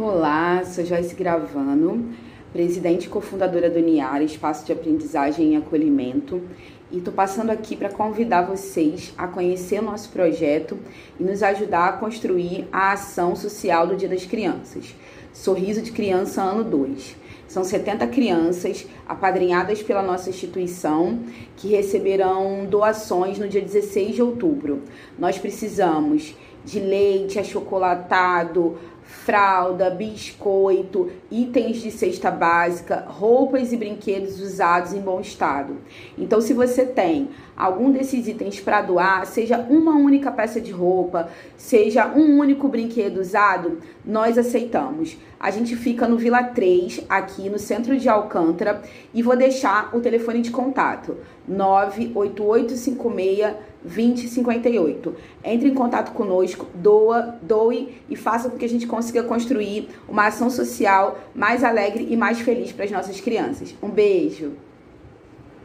Olá, sou Joyce Gravano, presidente e cofundadora do NIAR, Espaço de Aprendizagem e Acolhimento, e estou passando aqui para convidar vocês a conhecer nosso projeto e nos ajudar a construir a ação social do Dia das Crianças. Sorriso de Criança Ano 2. São 70 crianças apadrinhadas pela nossa instituição que receberão doações no dia 16 de outubro. Nós precisamos de leite achocolatado, fralda, biscoito, itens de cesta básica, roupas e brinquedos usados em bom estado. Então, se você tem algum desses itens para doar, seja uma única peça de roupa, seja um único brinquedo usado, nós aceitamos. A gente fica no Vila 3, aqui no centro de Alcântara, e vou deixar o telefone de contato: 98856 2058. Entre em contato conosco, doa, doe e faça com que a gente consiga construir uma ação social mais alegre e mais feliz para as nossas crianças. Um beijo!